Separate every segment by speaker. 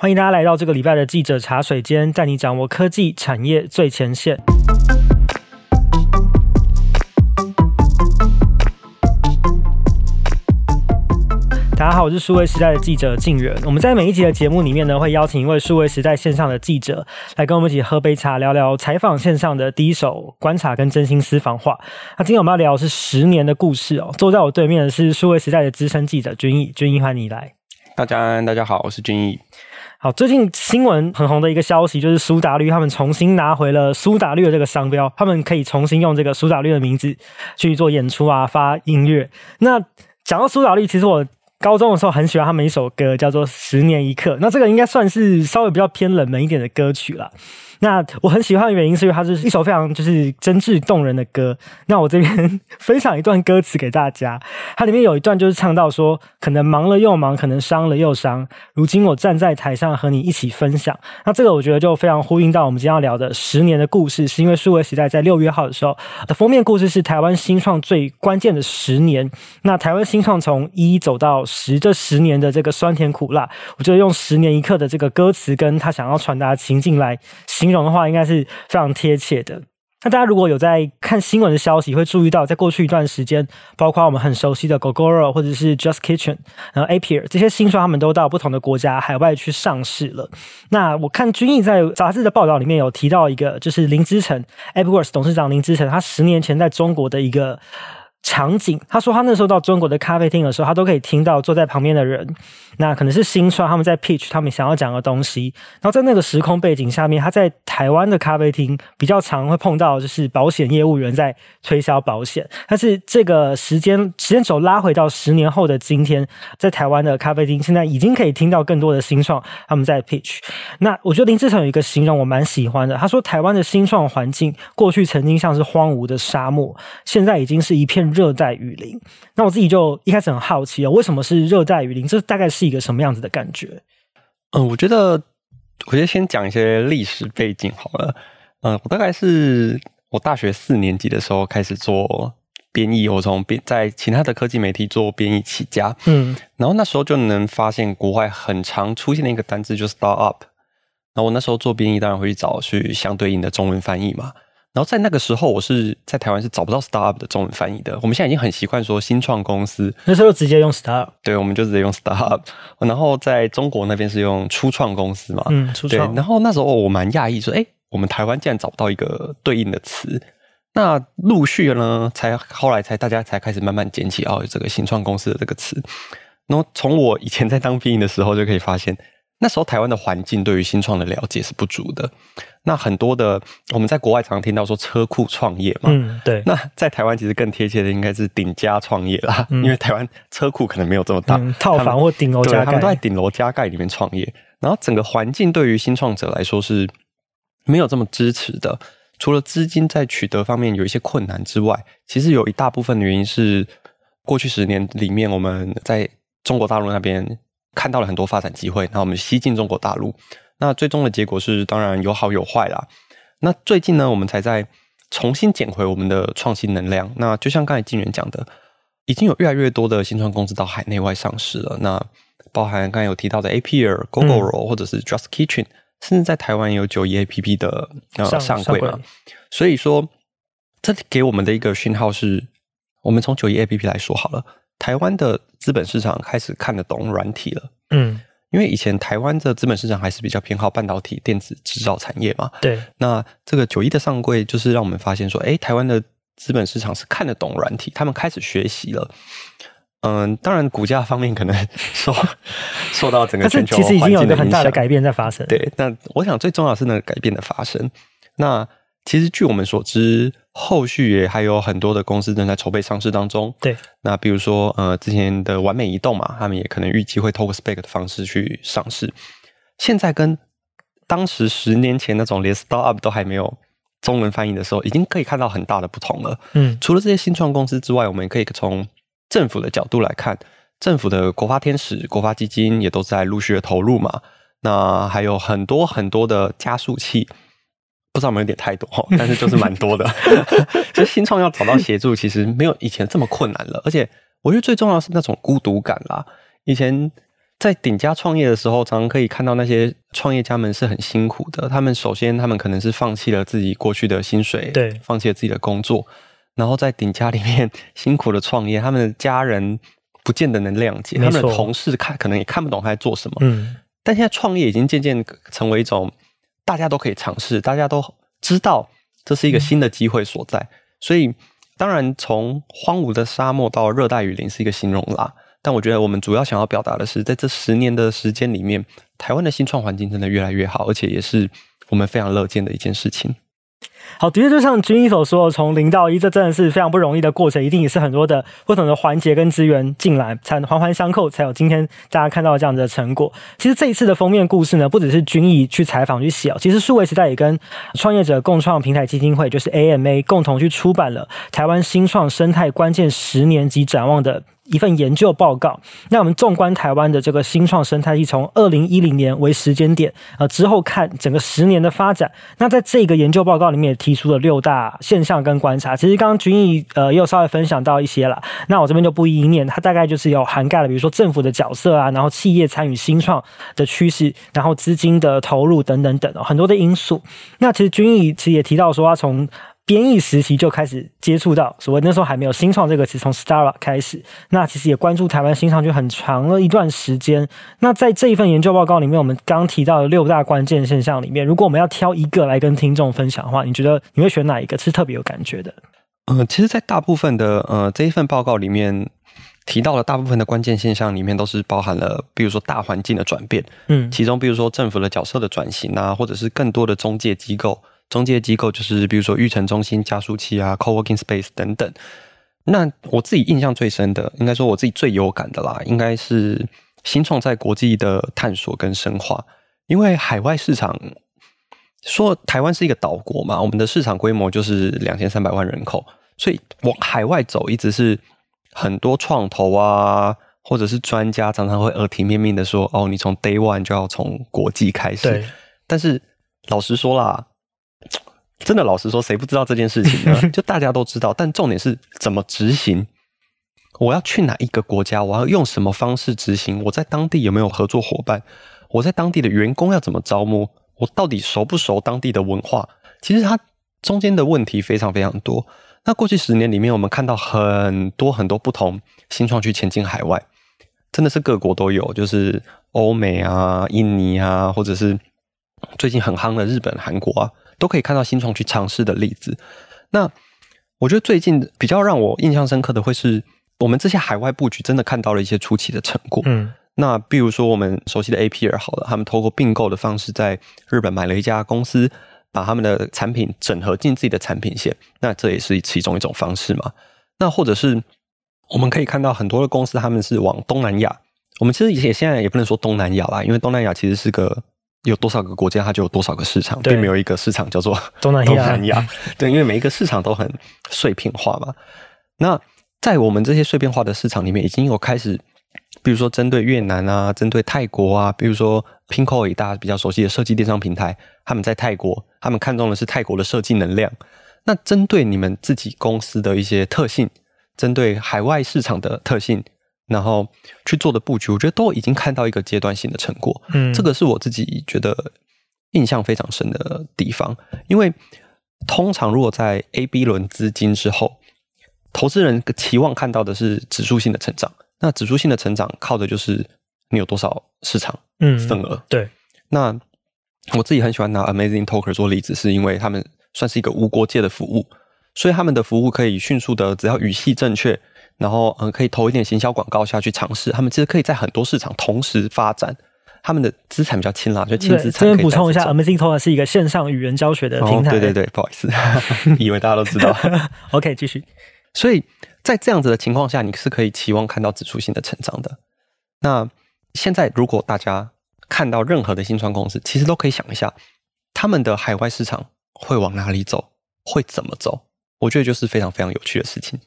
Speaker 1: 欢迎大家来到这个礼拜的记者茶水间，带你掌握科技产业最前线。大家好，我是数位时代的记者静远。我们在每一集的节目里面呢，会邀请一位数位时代线上的记者来跟我们一起喝杯茶，聊聊采访线上的第一手观察跟真心私房话。那今天我们要聊的是十年的故事哦。坐在我对面的是数位时代的资深记者君毅，君毅欢迎你来。
Speaker 2: 大家大家好，我是君毅。
Speaker 1: 好，最近新闻很红的一个消息就是苏打绿他们重新拿回了苏打绿的这个商标，他们可以重新用这个苏打绿的名字去做演出啊，发音乐。那讲到苏打绿，其实我高中的时候很喜欢他们一首歌，叫做《十年一刻》。那这个应该算是稍微比较偏冷门一点的歌曲了。那我很喜欢的原因是因为它是一首非常就是真挚动人的歌。那我这边分享一段歌词给大家，它里面有一段就是唱到说，可能忙了又忙，可能伤了又伤。如今我站在台上和你一起分享。那这个我觉得就非常呼应到我们今天要聊的十年的故事，是因为数位时代在六月号的时候的封面故事是台湾新创最关键的十年。那台湾新创从一走到十这十年的这个酸甜苦辣，我觉得用十年一刻的这个歌词跟他想要传达的情境来形形容的话，应该是非常贴切的。那大家如果有在看新闻的消息，会注意到，在过去一段时间，包括我们很熟悉的 Gogoro 或者是 Just Kitchen，然后 Appier 这些新创，他们都到不同的国家海外去上市了。那我看君毅在杂志的报道里面有提到一个，就是林之晨 AppWorks 董事长林之晨，他十年前在中国的一个。场景，他说他那时候到中国的咖啡厅的时候，他都可以听到坐在旁边的人，那可能是新创他们在 pitch 他们想要讲的东西。然后在那个时空背景下面，他在台湾的咖啡厅比较常会碰到就是保险业务员在推销保险。但是这个时间时间轴拉回到十年后的今天，在台湾的咖啡厅现在已经可以听到更多的新创他们在 pitch。那我觉得林志成有一个形容我蛮喜欢的，他说台湾的新创环境过去曾经像是荒芜的沙漠，现在已经是一片。热带雨林，那我自己就一开始很好奇哦，为什么是热带雨林？这大概是一个什么样子的感觉？
Speaker 2: 嗯，我觉得，我觉得先讲一些历史背景好了。嗯，我大概是我大学四年级的时候开始做编译，我从编在其他的科技媒体做编译起家。嗯，然后那时候就能发现国外很常出现的一个单字就是 startup。然后我那时候做编译，当然会去找去相对应的中文翻译嘛。然后在那个时候，我是在台湾是找不到 startup 的中文翻译的。我们现在已经很习惯说新创公司，
Speaker 1: 那时候直接用 startup，
Speaker 2: 对，我们就直接用 startup。然后在中国那边是用初创公司嘛，
Speaker 1: 嗯，初
Speaker 2: 创。然后那时候我蛮讶异，说，哎，我们台湾竟然找不到一个对应的词。那陆续呢，才后来才大家才开始慢慢捡起哦，这个新创公司的这个词。然后从我以前在当编译的时候就可以发现。那时候台湾的环境对于新创的了解是不足的，那很多的我们在国外常常听到说车库创业嘛，
Speaker 1: 嗯，对。
Speaker 2: 那在台湾其实更贴切的应该是顶家创业啦，嗯、因为台湾车库可能没有这么大，
Speaker 1: 嗯、套房或顶楼加盖，
Speaker 2: 他们都在顶楼加盖里面创业，然后整个环境对于新创者来说是没有这么支持的。除了资金在取得方面有一些困难之外，其实有一大部分的原因是过去十年里面我们在中国大陆那边。看到了很多发展机会，那我们西进中国大陆。那最终的结果是，当然有好有坏啦。那最近呢，我们才在重新捡回我们的创新能量。那就像刚才静远讲的，已经有越来越多的新创公司到海内外上市了。那包含刚才有提到的 Appier、Gogoro、嗯、或者是 Just Kitchen，甚至在台湾也有九一 APP 的呃上柜嘛。所以说，这给我们的一个讯号是，我们从九一 APP 来说好了。台湾的资本市场开始看得懂软体了，嗯，因为以前台湾的资本市场还是比较偏好半导体、电子制造产业嘛，
Speaker 1: 对。那
Speaker 2: 这个九一的上柜就是让我们发现说，哎，台湾的资本市场是看得懂软体，他们开始学习了。嗯，当然股价方面可能受 受到整个全球其实已经有一个很大的改变在发生。对，那我想最重要的是那个改变的发生。那其实据我们所知。后续也还有很多的公司正在筹备上市当中。
Speaker 1: 对，那
Speaker 2: 比如说呃，之前的完美移动嘛，他们也可能预计会透过 SPAC 的方式去上市。现在跟当时十年前那种连 startup 都还没有中文翻译的时候，已经可以看到很大的不同了。嗯，除了这些新创公司之外，我们也可以从政府的角度来看，政府的国发天使、国发基金也都在陆续的投入嘛。那还有很多很多的加速器。不知道有没有点太多，但是就是蛮多的。就新创要找到协助，其实没有以前这么困难了。而且我觉得最重要的是那种孤独感啦。以前在顶家创业的时候，常常可以看到那些创业家们是很辛苦的。他们首先，他们可能是放弃了自己过去的薪水，
Speaker 1: 对，
Speaker 2: 放弃了自己的工作，然后在顶家里面辛苦的创业。他们的家人不见得能谅解，他们的同事看可能也看不懂他在做什么。嗯，但现在创业已经渐渐成为一种大家都可以尝试，大家都知道这是一个新的机会所在。所以，当然从荒芜的沙漠到热带雨林是一个形容啦。但我觉得我们主要想要表达的是，在这十年的时间里面，台湾的新创环境真的越来越好，而且也是我们非常乐见的一件事情。
Speaker 1: 好，的确就像君毅所说，从零到一，这真的是非常不容易的过程，一定也是很多的不同的环节跟资源进来，才环环相扣，才有今天大家看到这样子的成果。其实这一次的封面故事呢，不只是君毅去采访去写，其实数位时代也跟创业者共创平台基金会，就是 AMA 共同去出版了台湾新创生态关键十年及展望的。一份研究报告。那我们纵观台湾的这个新创生态系，从二零一零年为时间点，呃，之后看整个十年的发展。那在这个研究报告里面提出了六大现象跟观察。其实刚刚君毅呃又稍微分享到一些了。那我这边就不一一念，它大概就是有涵盖了，比如说政府的角色啊，然后企业参与新创的趋势，然后资金的投入等等等，很多的因素。那其实君毅其实也提到说，他从编译时期就开始接触到所谓那时候还没有“新创”这个词，从 startup 开始，那其实也关注台湾新创就很长了一段时间。那在这一份研究报告里面，我们刚提到的六大关键现象里面，如果我们要挑一个来跟听众分享的话，你觉得你会选哪一个是特别有感觉的？
Speaker 2: 嗯、呃，其实，在大部分的呃这一份报告里面提到的大部分的关键现象里面，都是包含了，比如说大环境的转变，嗯，其中比如说政府的角色的转型啊，或者是更多的中介机构。中介机构就是比如说育成中心、加速器啊、coworking space 等等。那我自己印象最深的，应该说我自己最有感的啦，应该是新创在国际的探索跟深化。因为海外市场，说台湾是一个岛国嘛，我们的市场规模就是两千三百万人口，所以往海外走一直是很多创投啊，或者是专家常常会耳提面命的说：“哦，你从 day one 就要从国际开始。”对。但是老实说啦。真的，老实说，谁不知道这件事情呢？就大家都知道，但重点是怎么执行。我要去哪一个国家？我要用什么方式执行？我在当地有没有合作伙伴？我在当地的员工要怎么招募？我到底熟不熟当地的文化？其实它中间的问题非常非常多。那过去十年里面，我们看到很多很多不同新创去前进海外，真的是各国都有，就是欧美啊、印尼啊，或者是最近很夯的日本、韩国啊。都可以看到新创去尝试的例子。那我觉得最近比较让我印象深刻的，会是我们这些海外布局真的看到了一些初期的成果。嗯，那比如说我们熟悉的 APR 好了，他们透过并购的方式，在日本买了一家公司，把他们的产品整合进自己的产品线。那这也是其中一种方式嘛。那或者是我们可以看到很多的公司，他们是往东南亚。我们其实也现在也不能说东南亚啦，因为东南亚其实是个。有多少个国家，它就有多少个市场，并没有一个市场叫做 东南亚。对，因为每一个市场都很碎片化嘛。那在我们这些碎片化的市场里面，已经有开始，比如说针对越南啊，针对泰国啊，比如说 Pinkoi 大家比较熟悉的设计电商平台，他们在泰国，他们看中的是泰国的设计能量。那针对你们自己公司的一些特性，针对海外市场的特性。然后去做的布局，我觉得都已经看到一个阶段性的成果。嗯，这个是我自己觉得印象非常深的地方。因为通常如果在 A、B 轮资金之后，投资人期望看到的是指数性的成长。那指数性的成长靠的就是你有多少市场嗯份额。对。那我自己很喜欢拿 Amazing Talker 做例子，是因为他们算是一个无国界的服务，所以他们的服务可以迅速的，只要语系正确。然后，嗯，可以投一点行销广告下去尝试。他们其实可以在很多市场同时发展。他们的资产比较轻啦，就轻资产。
Speaker 1: 这边补充一下，Amazing Talker 是一个线上语言教学的平台。
Speaker 2: 哦、对对对，不好意思，以为大家都知道。
Speaker 1: OK，继续。
Speaker 2: 所以在这样子的情况下，你是可以期望看到指数性的成长的。那现在，如果大家看到任何的新创公司，其实都可以想一下，他们的海外市场会往哪里走，会怎么走？我觉得就是非常非常有趣的事情。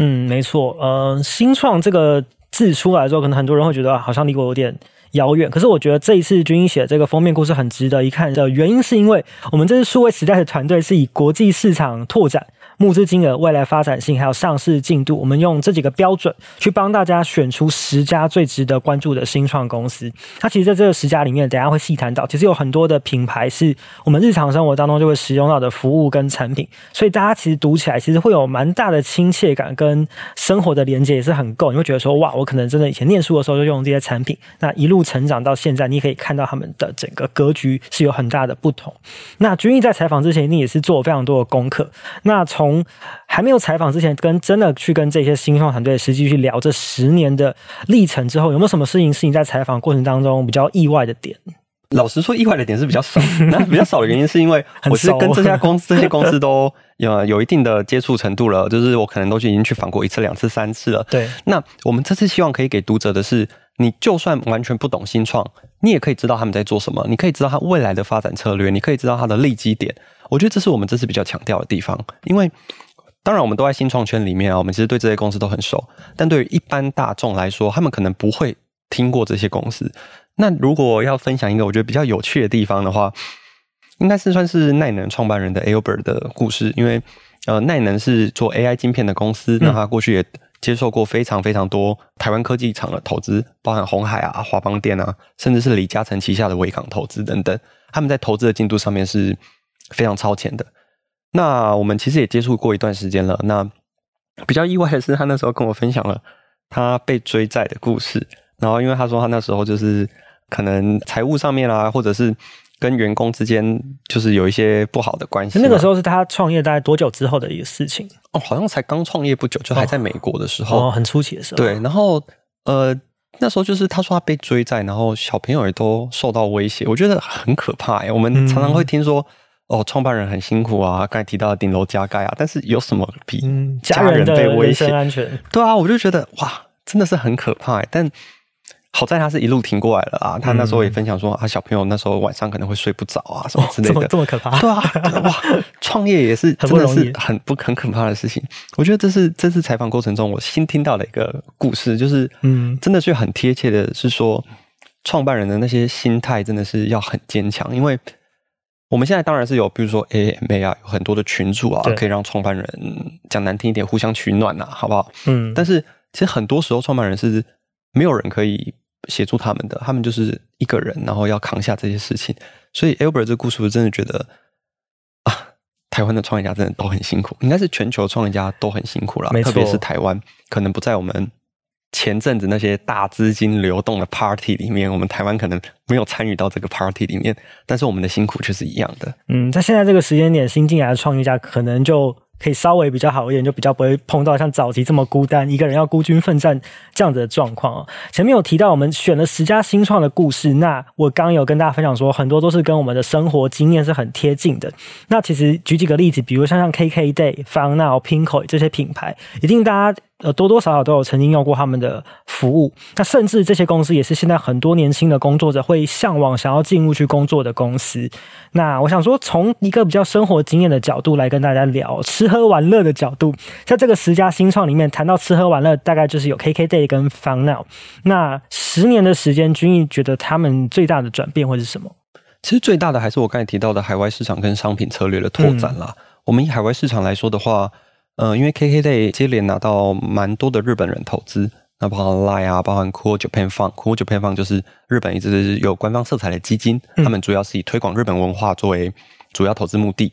Speaker 1: 嗯，没错，呃，新创这个字出来之后，可能很多人会觉得好像离我有点遥远。可是我觉得这一次军英写这个封面故事很值得一看的原因，是因为我们这次数位时代的团队是以国际市场拓展募资金额、未来发展性还有上市进度，我们用这几个标准去帮大家选出十家最值得关注的新创公司。它其实在这个十家里面，等下会细谈到，其实有很多的品牌是我们日常生活当中就会使用到的服务跟产品，所以大家其实读起来其实会有蛮大的亲切感，跟生活的连接也是很够。你会觉得说，哇，我可能真的以前念书的时候就用这些产品，那一路成长到现在，你可以看到他们的整个格局是有很大的不同。那君毅在采访之前，一定也是做了非常多的功课。那从还没有采访之前，跟真的去跟这些新创团队实际去聊这十年的历程之后，有没有什么事情是你在采访过程当中比较意外的点？
Speaker 2: 老实说，意外的点是比较少。那比较少的原因是因为我是跟这家公司、这些公司都有有一定的接触程度了，就是我可能都已经去访过一次、两次、三次了。
Speaker 1: 对。
Speaker 2: 那我们这次希望可以给读者的是，你就算完全不懂新创，你也可以知道他们在做什么，你可以知道他未来的发展策略，你可以知道他的利基点。我觉得这是我们这次比较强调的地方，因为当然我们都在新创圈里面啊，我们其实对这些公司都很熟，但对于一般大众来说，他们可能不会听过这些公司。那如果要分享一个我觉得比较有趣的地方的话，应该是算是奈能创办人的 Albert 的故事。因为呃，奈能是做 AI 晶片的公司，那他过去也接受过非常非常多台湾科技厂的投资，包含红海啊、华邦电啊，甚至是李嘉诚旗下的维港投资等等。他们在投资的进度上面是非常超前的。那我们其实也接触过一段时间了。那比较意外的是，他那时候跟我分享了他被追债的故事。然后，因为他说他那时候就是。可能财务上面啊，或者是跟员工之间，就是有一些不好的关系。
Speaker 1: 那个时候是他创业大概多久之后的一个事情？
Speaker 2: 哦，好像才刚创业不久，就还在美国的时候，
Speaker 1: 哦，哦，很初期的时候。
Speaker 2: 对，然后呃，那时候就是他说他被追债，然后小朋友也都受到威胁，我觉得很可怕哎。我们常常会听说，嗯、哦，创办人很辛苦啊，刚才提到顶楼加盖啊，但是有什么比家人被威胁
Speaker 1: 安全？
Speaker 2: 对啊，我就觉得哇，真的是很可怕哎，但。好在他是一路挺过来了啊！他那时候也分享说，他小朋友那时候晚上可能会睡不着啊，什么之类的，
Speaker 1: 哦、这么这么可怕？
Speaker 2: 对啊，哇！创业也是 真的是很不很可怕的事情。我觉得这是这次采访过程中我新听到的一个故事，就是嗯，真的是很贴切的，是说创办人的那些心态真的是要很坚强，因为我们现在当然是有，比如说 AMA 啊，有很多的群组啊，可以让创办人讲难听一点，互相取暖啊，好不好？嗯，但是其实很多时候创办人是没有人可以。协助他们的，他们就是一个人，然后要扛下这些事情。所以，Albert 这个故事，我真的觉得啊，台湾的创业家真的都很辛苦，应该是全球创业家都很辛苦啦。特别是台湾，可能不在我们前阵子那些大资金流动的 party 里面，我们台湾可能没有参与到这个 party 里面，但是我们的辛苦却是一样的。嗯，
Speaker 1: 在现在这个时间点，新进来的创业家可能就。可以稍微比较好一点，就比较不会碰到像早期这么孤单，一个人要孤军奋战这样子的状况哦。前面有提到我们选了十家新创的故事，那我刚有跟大家分享说，很多都是跟我们的生活经验是很贴近的。那其实举几个例子，比如像像 KKday、FunNow、Pinkoi 这些品牌，一定大家。呃，多多少少都有曾经用过他们的服务，那甚至这些公司也是现在很多年轻的工作者会向往想要进入去工作的公司。那我想说，从一个比较生活经验的角度来跟大家聊吃喝玩乐的角度，在这个十家新创里面谈到吃喝玩乐，大概就是有 KKday 跟 FunNow。那十年的时间，君毅觉得他们最大的转变会是什么？
Speaker 2: 其实最大的还是我刚才提到的海外市场跟商品策略的拓展啦。嗯、我们以海外市场来说的话。呃，因为 KKday 接连拿到蛮多的日本人投资，那包含 Line 啊，包含 Cool Japan Fund，Cool Japan Fund 就是日本一直有官方色彩的基金，他们主要是以推广日本文化作为主要投资目的，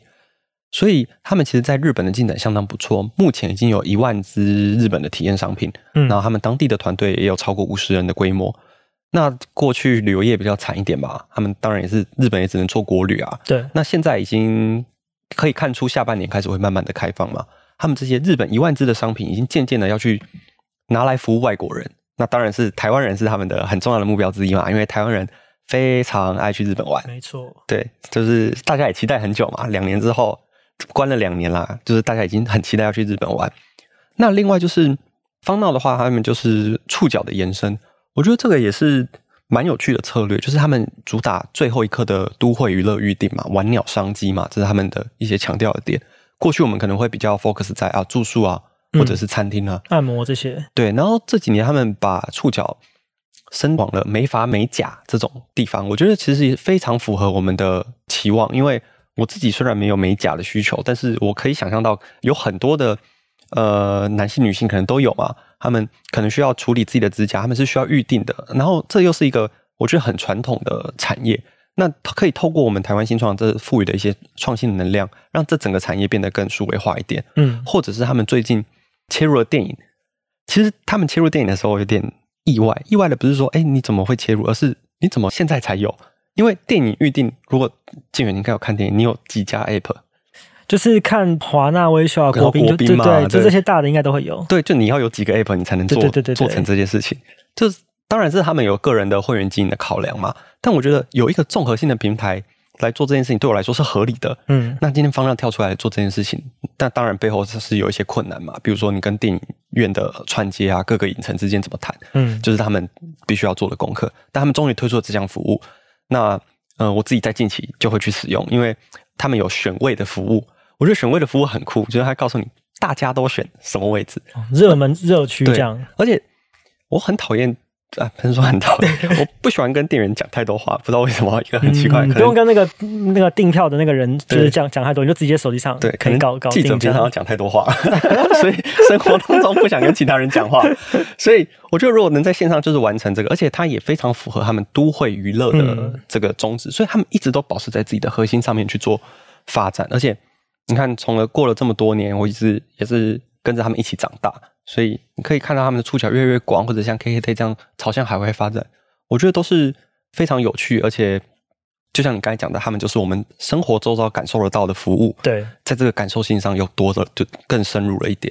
Speaker 2: 所以他们其实在日本的进展相当不错，目前已经有一万支日本的体验商品，然后他们当地的团队也有超过五十人的规模。那过去旅游业比较惨一点吧，他们当然也是日本也只能做国旅啊，对。那现在已经可以看出下半年开始会慢慢的开放嘛。他们这些日本一万支的商品，已经渐渐的要去拿来服务外国人。那当然是台湾人是他们的很重要的目标之一嘛，因为台湾人非常爱去日本玩。
Speaker 1: 没错，
Speaker 2: 对，就是大家也期待很久嘛，两年之后关了两年啦，就是大家已经很期待要去日本玩。那另外就是 FunNow 的话，他们就是触角的延伸，我觉得这个也是蛮有趣的策略，就是他们主打最后一刻的都会娱乐预定嘛，玩鸟商机嘛，这是他们的一些强调的点。过去我们可能会比较 focus 在啊住宿啊，或者是餐厅啊、
Speaker 1: 按摩这些。
Speaker 2: 对，然后这几年他们把触角伸往了美发美甲这种地方，我觉得其实也非常符合我们的期望，因为我自己虽然没有美甲的需求，但是我可以想象到有很多的呃男性、女性可能都有嘛，他们可能需要处理自己的指甲，他们是需要预定的。然后这又是一个我觉得很传统的产业，那可以透过我们台湾新创这赋予的一些创新的能量，让这整个产业变得更数位化一点。嗯，或者是他们最近切入了电影，其实他们切入电影的时候有点意外，意外的不是说哎你怎么会切入，而是你怎么现在才有？因为电影预定，如果静远你应该有看电影，你有几家 app？
Speaker 1: 就是看华纳威秀啊、国宾，对对，就这些大的应该都会有。
Speaker 2: 对，就你要有几个 app，你才能做对对对对做成这件事情。就是当然是他们有个人的会员经营的考量嘛。但我觉得有一个综合性的平台来做这件事情，对我来说是合理的。嗯，那今天方丈跳出来做这件事情，那当然背后是有一些困难嘛。比如说你跟电影院的串接啊，各个影城之间怎么谈？嗯，就是他们必须要做的功课。但他们终于推出了这项服务。那呃，我自己在近期就会去使用，因为他们有选位的服务。我觉得选位的服务很酷，就是他告诉你大家都选什么位置，
Speaker 1: 热门热区这样。
Speaker 2: 而且我很讨厌。啊，不是说很讨厌，我不喜欢跟店员讲太多话，不知道为什么，一个很奇怪。
Speaker 1: 嗯、不用跟那个那个订票的那个人就是讲讲太多，你就直接手机上
Speaker 2: 对，
Speaker 1: 可以搞搞。
Speaker 2: 记者平常要讲太多话，所以生活当中不想跟其他人讲话。所以我觉得如果能在线上就是完成这个，而且它也非常符合他们都会娱乐的这个宗旨，所以他们一直都保持在自己的核心上面去做发展。而且你看，从了过了这么多年，我一直也是跟着他们一起长大。所以你可以看到他们的触角越来越广，或者像 KKday 这样朝向海外发展，我觉得都是非常有趣，而且就像你刚才讲的，他们就是我们生活周遭感受得到的服务。
Speaker 1: 对，
Speaker 2: 在这个感受性上又多的，就更深入了一点。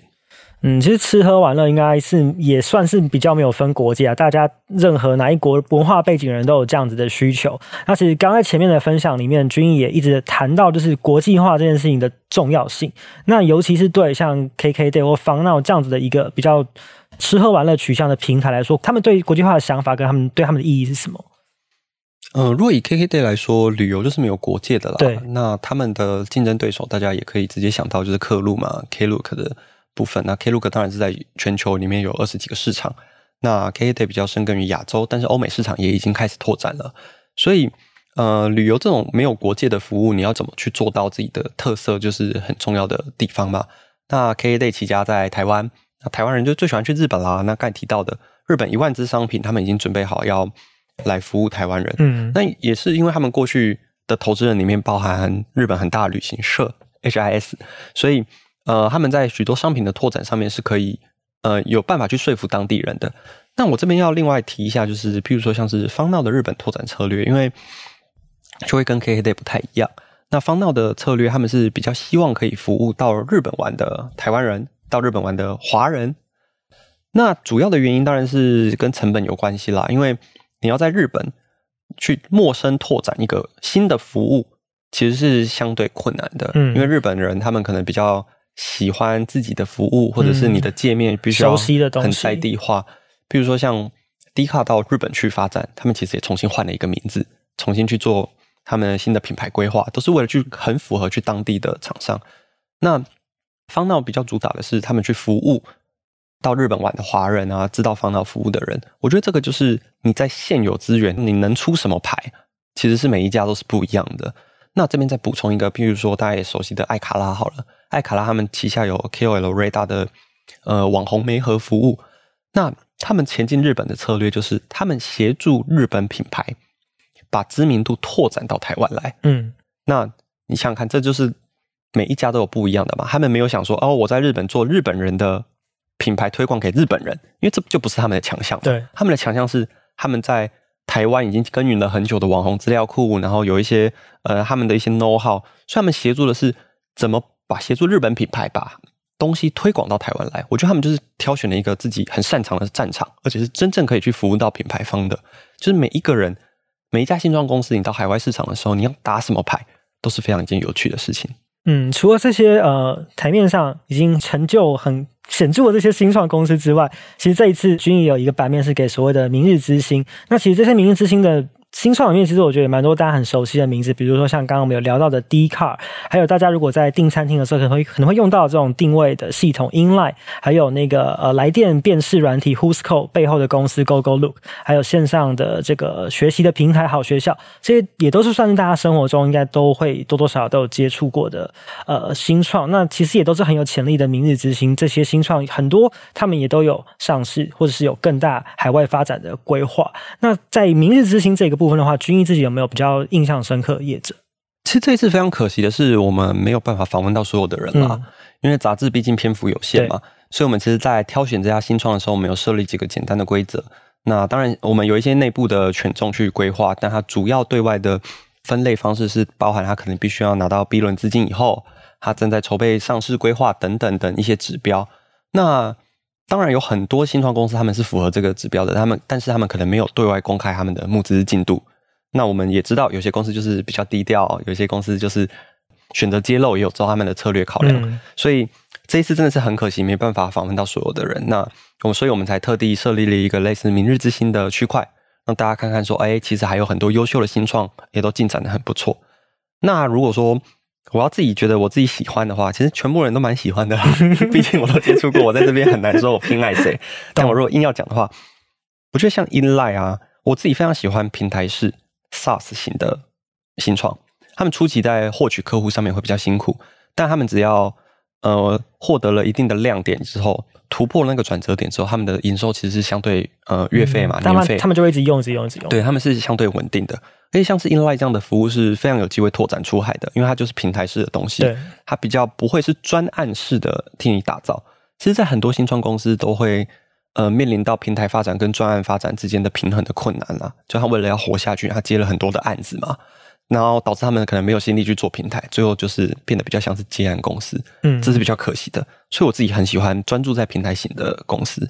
Speaker 1: 嗯，其实吃喝玩乐应该是也算是比较没有分国界啊，大家任何哪一国文化背景人都有这样子的需求。那其实刚才前面的分享里面，君毅也一直谈到就是国际化这件事情的重要性。那尤其是对像 KKday 或 FunNow 这样子的一个比较吃喝玩乐取向的平台来说，他们对国际化的想法跟他们对他们的意义是什么？
Speaker 2: 嗯，如果以 KKday 来说，旅游就是没有国界的啦。
Speaker 1: 对，
Speaker 2: 那他们的竞争对手，大家也可以直接想到就是客路嘛，Klook 的。部分，那 Klook 当然是在全球里面有二十几个市场，那 KKday 比较深耕于亚洲，但是欧美市场也已经开始拓展了。所以，呃，旅游这种没有国界的服务，你要怎么去做到自己的特色，就是很重要的地方嘛。那 KKday 起家在台湾，那台湾人就最喜欢去日本啦。那刚才提到的日本一万只商品，他们已经准备好要来服务台湾人。嗯，那也是因为他们过去的投资人里面包含日本很大的旅行社 HIS，所以。呃，他们在许多商品的拓展上面是可以，呃，有办法去说服当地人的。那我这边要另外提一下，就是譬如说像是 FunNow 的日本拓展策略，因为就会跟 KKday 不太一样。那 FunNow 的策略，他们是比较希望可以服务到日本玩的台湾人，到日本玩的华人。那主要的原因当然是跟成本有关系啦，因为你要在日本去陌生拓展一个新的服务，其实是相对困难的。嗯，因为日本人他们可能比较。喜欢自己的服务，或者是你的界面必须要很在地化。比如说像 Dcard 到日本去发展，他们其实也重新换了一个名字，重新去做他们新的品牌规划，都是为了去很符合去当地的厂商。那 FunNow 比较主打的是他们去服务到日本玩的华人啊，知道 FunNow 服务的人。我觉得这个就是你在现有资源，你能出什么牌，其实是每一家都是不一样的。那这边再补充一个，比如说大家也熟悉的艾卡拉好了。艾卡拉他们旗下有 KOL Radar 的呃网红媒合服务，那他们前进日本的策略就是他们协助日本品牌把知名度拓展到台湾来。嗯，那你想想看，这就是每一家都有不一样的嘛。他们没有想说哦，我在日本做日本人的品牌推广给日本人，因为这就不是他们的强项。
Speaker 1: 对，
Speaker 2: 他们的强项是他们在台湾已经耕耘了很久的网红资料库，然后有一些呃他们的一些 know how，所以他们协助的是怎么。把协助日本品牌把东西推广到台湾来，我觉得他们就是挑选了一个自己很擅长的战场，而且是真正可以去服务到品牌方的。就是每一个人，每一家新创公司，你到海外市场的时候，你要打什么牌，都是非常一件有趣的事情。
Speaker 1: 嗯，除了这些呃台面上已经成就很显著的这些新创公司之外，其实这一次君毅有一个版面是给所谓的明日之星。那其实这些明日之星的新创里面，其实我觉得蛮多大家很熟悉的名字，比如说像刚刚我们有聊到的 Dcar，还有大家如果在订餐厅的时候，可能会可能会用到这种定位的系统 Inline，还有那个呃来电辨识软体 Who's Call 背后的公司 GoGoLook，还有线上的这个学习的平台好学校，这些也都是算是大家生活中应该都会多多少少都有接触过的呃新创。那其实也都是很有潜力的明日之星，这些新创很多他们也都有上市，或者是有更大海外发展的规划。那在明日之星这个部分的话，君毅自己有没有比较印象深刻的业者？
Speaker 2: 其实这一次非常可惜的是，我们没有办法访问到所有的人啦，嗯、因为杂志毕竟篇幅有限嘛。所以，我们其实，在挑选这家新创的时候，我们有设立几个简单的规则。那当然，我们有一些内部的权重去规划，但它主要对外的分类方式是包含它可能必须要拿到 B 轮资金以后，它正在筹备上市规划等等等一些指标。那当然有很多新创公司，他们是符合这个指标的，他们但是他们可能没有对外公开他们的募资进度。那我们也知道，有些公司就是比较低调，有些公司就是选择揭露，也有做他们的策略考量。嗯、所以这一次真的是很可惜，没办法访问到所有的人。那我们所以我们才特地设立了一个类似明日之星的区块，让大家看看说，哎，其实还有很多优秀的新创也都进展的很不错。那如果说我要自己觉得我自己喜欢的话，其实全部人都蛮喜欢的，毕竟我都接触过。我在这边很难说我偏爱谁，但我如果硬要讲的话，我觉得像 Inline 啊，我自己非常喜欢平台式 SaaS 型的新创。他们初期在获取客户上面会比较辛苦，但他们只要呃获得了一定的亮点之后，突破那个转折点之后，他们的营收其实是相对呃月费嘛，嗯、年费，
Speaker 1: 他们就会一直用，一直用，一直用。
Speaker 2: 对，他们是相对稳定的。而且像是 Inline 这样的服务是非常有机会拓展出海的，因为它就是平台式的东西，它比较不会是专案式的替你打造。其实，在很多新创公司都会呃面临到平台发展跟专案发展之间的平衡的困难啦。就他为了要活下去，他接了很多的案子嘛，然后导致他们可能没有心力去做平台，最后就是变得比较像是接案公司。嗯，这是比较可惜的。所以我自己很喜欢专注在平台型的公司。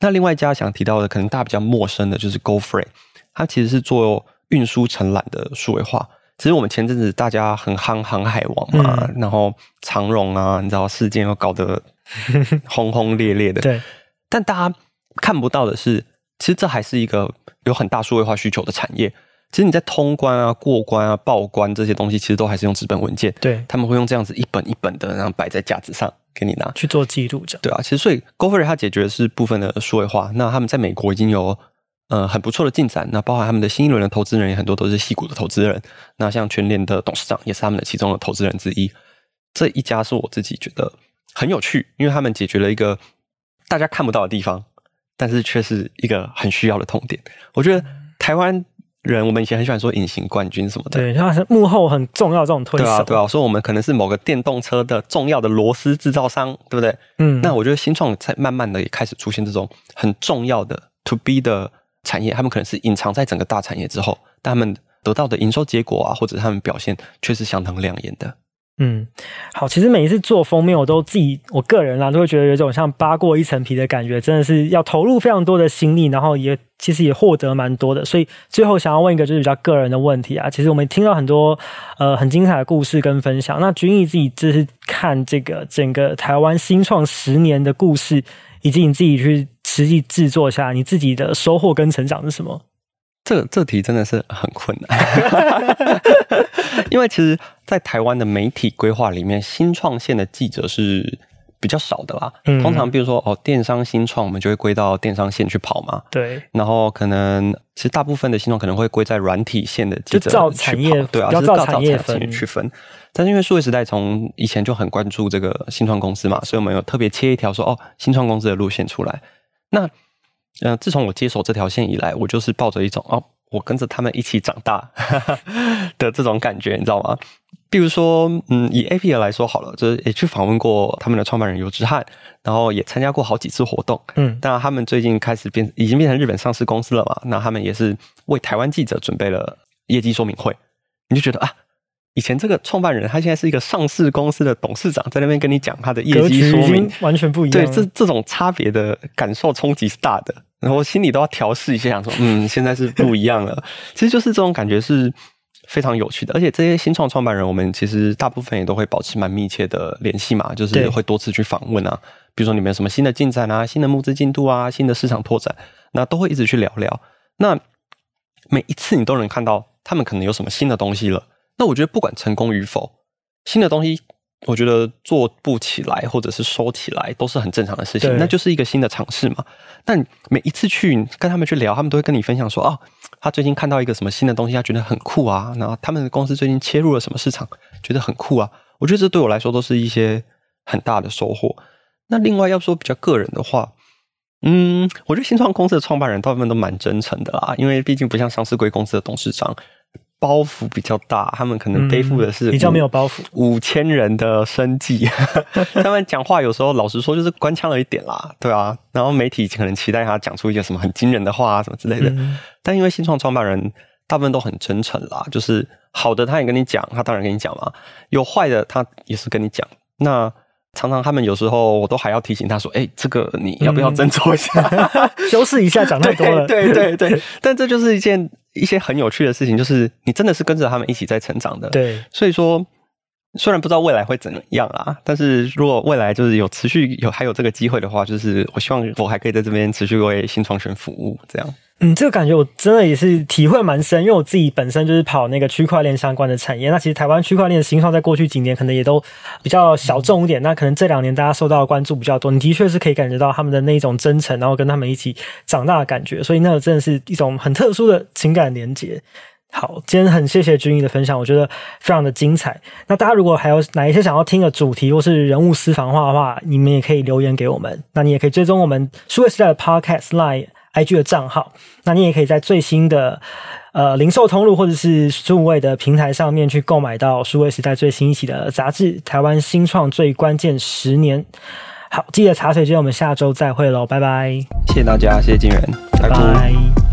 Speaker 2: 那另外一家想提到的，可能大家比较陌生的，就是 GoFreight，它其实是做。运输承揽的数位化，其实我们前阵子大家很夯航海王嘛，嗯、然后长荣啊，你知道事件又搞得 轰轰烈烈的，对。但大家看不到的是，其实这还是一个有很大数位化需求的产业。其实你在通关啊、过关啊、报关这些东西，其实都还是用纸本文件。对，他们会用这样子一本一本的，然后摆在架子上给你拿
Speaker 1: 去做记录，这样。
Speaker 2: 对啊，其实所以 GoFreight 它解决的是部分的数位化。那他们在美国已经有。呃，很不错的进展。那包含他们的新一轮的投资人也很多都是戏股的投资人。那像全联的董事长也是他们的其中的投资人之一。这一家是我自己觉得很有趣，因为他们解决了一个大家看不到的地方，但是却是一个很需要的痛点。我觉得台湾人我们以前很喜欢说隐形冠军什么的，
Speaker 1: 对，他是幕后很重要这种推手。
Speaker 2: 对啊，对啊，说我们可能是某个电动车的重要的螺丝制造商，对不对？嗯。那我觉得新创在慢慢的也开始出现这种很重要的 to B 的。产业，他们可能是隐藏在整个大产业之后，但他们得到的营收结果啊，或者他们表现却是相当亮眼的。
Speaker 1: 嗯，好，其实每一次做封面，我都自己我个人啦，都会觉得有一种像扒过一层皮的感觉，真的是要投入非常多的心力，然后也其实也获得蛮多的。所以最后想要问一个就是比较个人的问题啊，其实我们听到很多呃很精彩的故事跟分享，那君毅自己就是看这个整个台湾新创十年的故事，以及你自己去。实际制作下，你自己的收获跟成长是什么？
Speaker 2: 这这题真的是很困难，因为其实，在台湾的媒体规划里面，新创线的记者是比较少的啦。嗯，通常比如说哦，电商新创，我们就会归到电商线去跑嘛。对。然后可能其实大部分的新创可能会归在软体线的记者去跑，
Speaker 1: 产业
Speaker 2: 对啊，要照产业分去分。但是因为数位时代从以前就很关注这个新创公司嘛，所以我们有特别切一条说哦，新创公司的路线出来。那，呃，自从我接手这条线以来，我就是抱着一种哦，我跟着他们一起长大 的这种感觉，你知道吗？比如说，嗯，以 APL 来说好了，就是也去访问过他们的创办人游之汉，然后也参加过好几次活动，嗯，当然他们最近开始变，已经变成日本上市公司了嘛，那他们也是为台湾记者准备了业绩说明会，你就觉得啊。以前这个创办人，他现在是一个上市公司的董事长，在那边跟你讲他的业绩说明，
Speaker 1: 完全不一样。
Speaker 2: 对，这这种差别的感受冲击是大的，然后心里都要调试一下，想说，嗯，现在是不一样了。其实就是这种感觉是非常有趣的，而且这些新创创办人，我们其实大部分也都会保持蛮密切的联系嘛，就是会多次去访问啊，比如说你们有什么新的进展啊、新的募资进度啊、新的市场拓展，那都会一直去聊聊。那每一次你都能看到他们可能有什么新的东西了。那我觉得不管成功与否，新的东西我觉得做不起来或者是收起来都是很正常的事情，那就是一个新的尝试嘛。但每一次去跟他们去聊，他们都会跟你分享说，哦，他最近看到一个什么新的东西，他觉得很酷啊。然后他们的公司最近切入了什么市场，觉得很酷啊。我觉得这对我来说都是一些很大的收获。那另外要说比较个人的话，嗯，我觉得新创公司的创办人大部分都蛮真诚的啦，因为毕竟不像上市贵公司的董事长，包袱比较大，他们可能背负的是、嗯、
Speaker 1: 比较没有包袱，
Speaker 2: 五千人的生计，他们讲话有时候老实说就是官腔了一点啦，对啊，然后媒体可能期待他讲出一些什么很惊人的话啊什么之类的，嗯、但因为新创创办人大部分都很真诚啦，就是好的他也跟你讲，他当然跟你讲嘛，有坏的他也是跟你讲，那。常常他们有时候我都还要提醒他说：“哎、欸，这个你要不要斟酌一下，
Speaker 1: 嗯、修饰一下，讲太多了。”
Speaker 2: 对对对，对，但这就是一件一些很有趣的事情，就是你真的是跟着他们一起在成长的。
Speaker 1: 对，
Speaker 2: 所以说虽然不知道未来会怎样啊，但是如果未来就是有持续有还有这个机会的话，就是我希望我还可以在这边持续为新创圈服务，这样。
Speaker 1: 嗯，这个感觉我真的也是体会蛮深，因为我自己本身就是跑那个区块链相关的产业。那其实台湾区块链的新创在过去几年可能也都比较小众一点，那可能这两年大家受到的关注比较多。你的确是可以感觉到他们的那种真诚，然后跟他们一起长大的感觉，所以那个真的是一种很特殊的情感连结。好，今天很谢谢君毅的分享，我觉得非常的精彩。那大家如果还有哪一些想要听的主题或是人物私房话的话，你们也可以留言给我们。那你也可以追踪我们数位时代的 Podcast Line。IG 的账号，那你也可以在最新的呃零售通路或者是数位的平台上面去购买到数位时代最新一期的杂志《台湾新创最关键十年》。好，记得茶水间，我们下周再会喽，拜拜！
Speaker 2: 谢谢大家，谢谢金源，拜拜。拜拜。